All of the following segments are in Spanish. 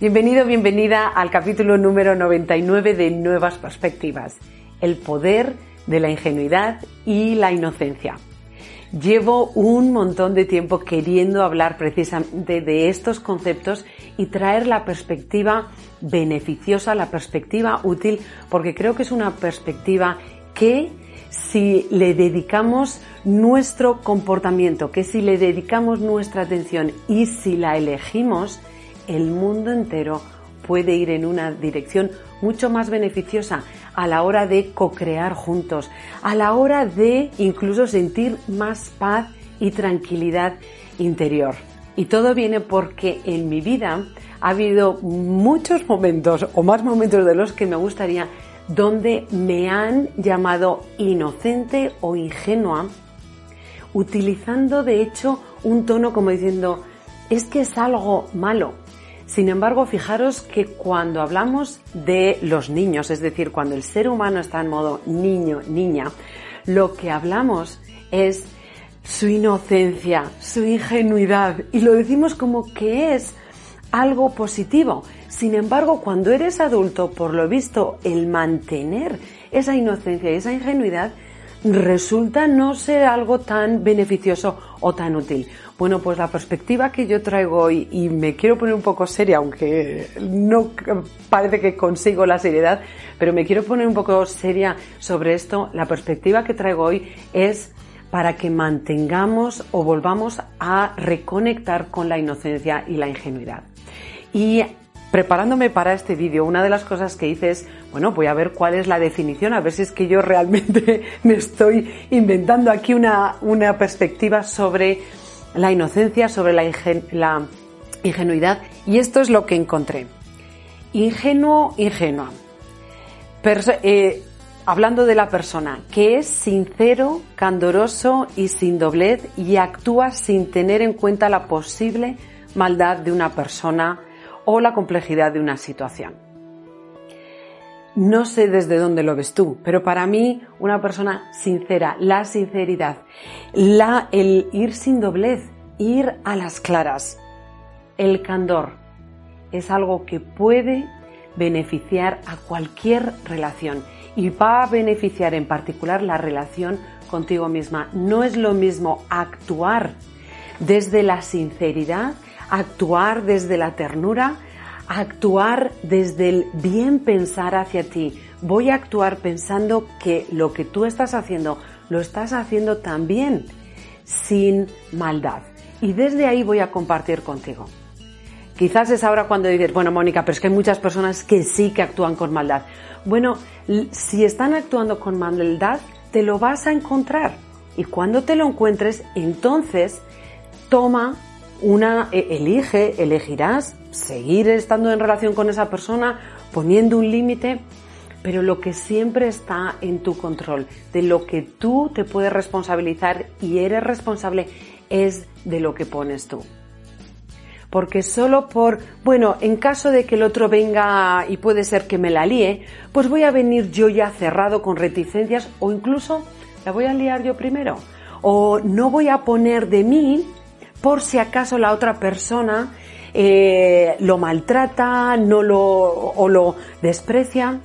Bienvenido, bienvenida al capítulo número 99 de Nuevas Perspectivas, el poder de la ingenuidad y la inocencia. Llevo un montón de tiempo queriendo hablar precisamente de estos conceptos y traer la perspectiva beneficiosa, la perspectiva útil, porque creo que es una perspectiva que si le dedicamos nuestro comportamiento, que si le dedicamos nuestra atención y si la elegimos, el mundo entero puede ir en una dirección mucho más beneficiosa a la hora de co-crear juntos, a la hora de incluso sentir más paz y tranquilidad interior. Y todo viene porque en mi vida ha habido muchos momentos, o más momentos de los que me gustaría, donde me han llamado inocente o ingenua, utilizando de hecho un tono como diciendo, es que es algo malo, sin embargo, fijaros que cuando hablamos de los niños, es decir, cuando el ser humano está en modo niño, niña, lo que hablamos es su inocencia, su ingenuidad, y lo decimos como que es algo positivo. Sin embargo, cuando eres adulto, por lo visto, el mantener esa inocencia y esa ingenuidad resulta no ser algo tan beneficioso o tan útil. Bueno, pues la perspectiva que yo traigo hoy, y me quiero poner un poco seria, aunque no parece que consigo la seriedad, pero me quiero poner un poco seria sobre esto, la perspectiva que traigo hoy es para que mantengamos o volvamos a reconectar con la inocencia y la ingenuidad. Y preparándome para este vídeo, una de las cosas que hice es, bueno, voy a ver cuál es la definición, a ver si es que yo realmente me estoy inventando aquí una, una perspectiva sobre la inocencia, sobre la, ingenuidad. Y esto es lo que encontré. Ingenuo, ingenua. Eh, hablando de la persona, que es sincero, candoroso y sin doblez y actúa sin tener en cuenta la posible maldad de una persona o la complejidad de una situación. No sé desde dónde lo ves tú, pero para mí una persona sincera, la sinceridad, la, el ir sin doblez, ir a las claras, el candor, es algo que puede beneficiar a cualquier relación y va a beneficiar en particular la relación contigo misma. No es lo mismo actuar desde la sinceridad actuar desde la ternura, actuar desde el bien pensar hacia ti. Voy a actuar pensando que lo que tú estás haciendo lo estás haciendo también sin maldad. Y desde ahí voy a compartir contigo. Quizás es ahora cuando dices, bueno, Mónica, pero es que hay muchas personas que sí que actúan con maldad. Bueno, si están actuando con maldad, te lo vas a encontrar. Y cuando te lo encuentres, entonces toma una e, elige, elegirás seguir estando en relación con esa persona, poniendo un límite, pero lo que siempre está en tu control, de lo que tú te puedes responsabilizar y eres responsable, es de lo que pones tú. Porque solo por, bueno, en caso de que el otro venga y puede ser que me la líe, pues voy a venir yo ya cerrado con reticencias o incluso la voy a liar yo primero. O no voy a poner de mí por si acaso la otra persona eh, lo maltrata no lo, o lo desprecia.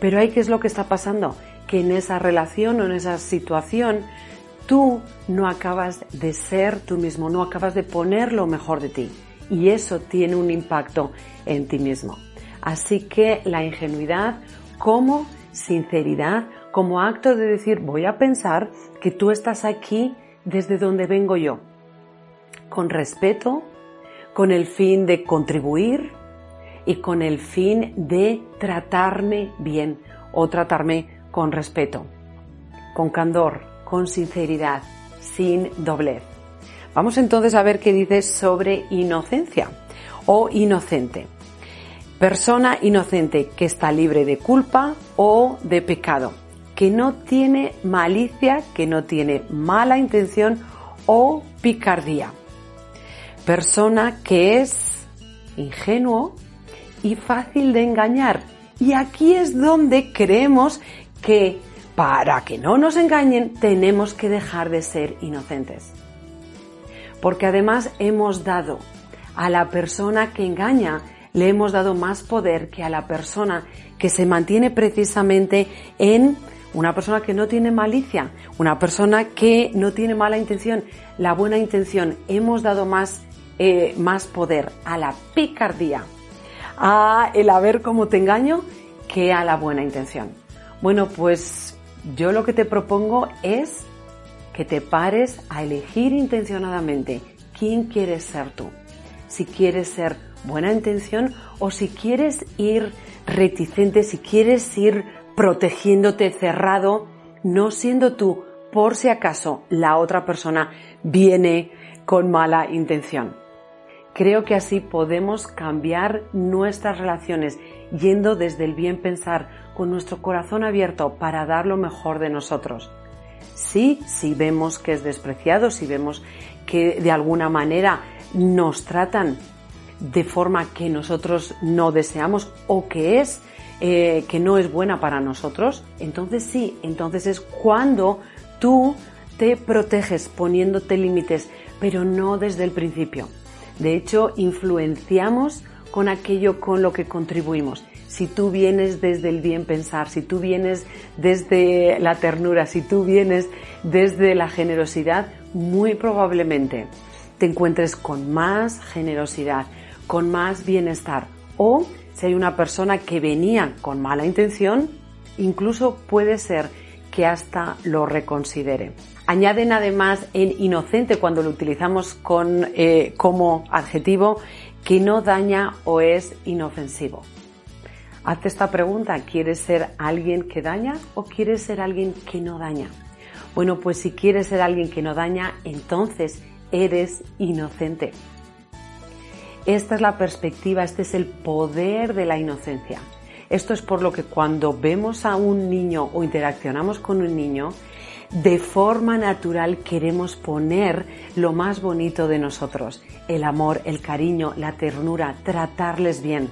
Pero ahí qué es lo que está pasando? Que en esa relación o en esa situación tú no acabas de ser tú mismo, no acabas de poner lo mejor de ti. Y eso tiene un impacto en ti mismo. Así que la ingenuidad como sinceridad, como acto de decir voy a pensar que tú estás aquí desde donde vengo yo, con respeto, con el fin de contribuir y con el fin de tratarme bien o tratarme con respeto, con candor, con sinceridad, sin doblez. Vamos entonces a ver qué dice sobre inocencia o inocente. Persona inocente que está libre de culpa o de pecado que no tiene malicia, que no tiene mala intención o picardía. Persona que es ingenuo y fácil de engañar. Y aquí es donde creemos que para que no nos engañen tenemos que dejar de ser inocentes. Porque además hemos dado A la persona que engaña le hemos dado más poder que a la persona que se mantiene precisamente en una persona que no tiene malicia, una persona que no tiene mala intención, la buena intención. Hemos dado más, eh, más poder a la picardía, a el a ver cómo te engaño, que a la buena intención. Bueno, pues yo lo que te propongo es que te pares a elegir intencionadamente quién quieres ser tú. Si quieres ser buena intención o si quieres ir reticente, si quieres ir protegiéndote cerrado, no siendo tú, por si acaso la otra persona viene con mala intención. Creo que así podemos cambiar nuestras relaciones yendo desde el bien pensar, con nuestro corazón abierto para dar lo mejor de nosotros. Sí, si vemos que es despreciado, si vemos que de alguna manera nos tratan de forma que nosotros no deseamos o que es eh, que no es buena para nosotros, entonces sí, entonces es cuando tú te proteges poniéndote límites, pero no desde el principio. De hecho, influenciamos con aquello con lo que contribuimos. Si tú vienes desde el bien pensar, si tú vienes desde la ternura, si tú vienes desde la generosidad, muy probablemente te encuentres con más generosidad, con más bienestar. O si hay una persona que venía con mala intención, incluso puede ser que hasta lo reconsidere. Añaden además en inocente cuando lo utilizamos con, eh, como adjetivo que no daña o es inofensivo. Hazte esta pregunta, ¿quieres ser alguien que daña o quieres ser alguien que no daña? Bueno, pues si quieres ser alguien que no daña, entonces eres inocente. Esta es la perspectiva, este es el poder de la inocencia. Esto es por lo que cuando vemos a un niño o interaccionamos con un niño, de forma natural queremos poner lo más bonito de nosotros, el amor, el cariño, la ternura, tratarles bien.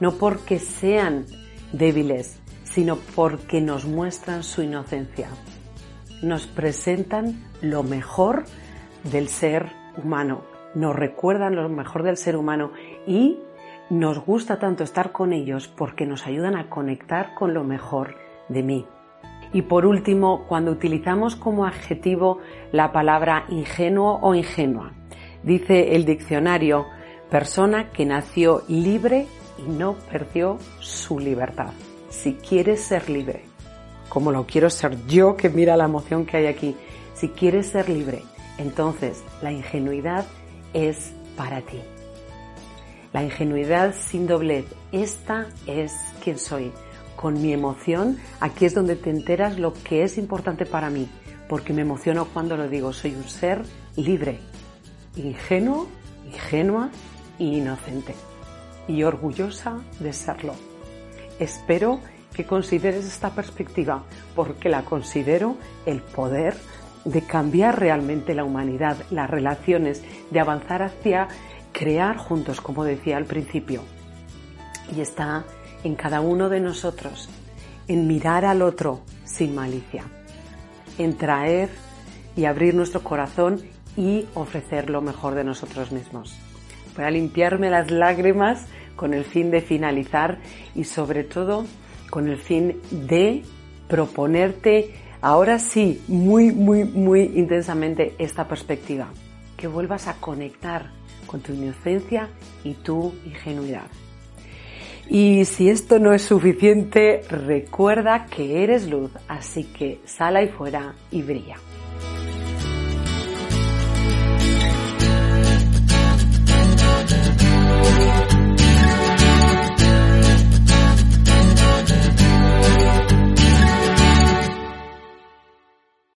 No porque sean débiles, sino porque nos muestran su inocencia. Nos presentan lo mejor del ser humano nos recuerdan lo mejor del ser humano y nos gusta tanto estar con ellos porque nos ayudan a conectar con lo mejor de mí. Y por último, cuando utilizamos como adjetivo la palabra ingenuo o ingenua, dice el diccionario, persona que nació libre y no perdió su libertad. Si quieres ser libre, como lo quiero ser yo que mira la emoción que hay aquí, si quieres ser libre, entonces la ingenuidad es para ti. La ingenuidad sin doblez, esta es quien soy. Con mi emoción, aquí es donde te enteras lo que es importante para mí, porque me emociono cuando lo digo, soy un ser libre, ingenuo, ingenua y inocente, y orgullosa de serlo. Espero que consideres esta perspectiva, porque la considero el poder de cambiar realmente la humanidad, las relaciones, de avanzar hacia crear juntos, como decía al principio. Y está en cada uno de nosotros, en mirar al otro sin malicia, en traer y abrir nuestro corazón y ofrecer lo mejor de nosotros mismos. Voy a limpiarme las lágrimas con el fin de finalizar y sobre todo con el fin de proponerte ahora sí, muy, muy, muy intensamente esta perspectiva, que vuelvas a conectar con tu inocencia y tu ingenuidad. Y si esto no es suficiente, recuerda que eres luz, así que sal ahí fuera y brilla.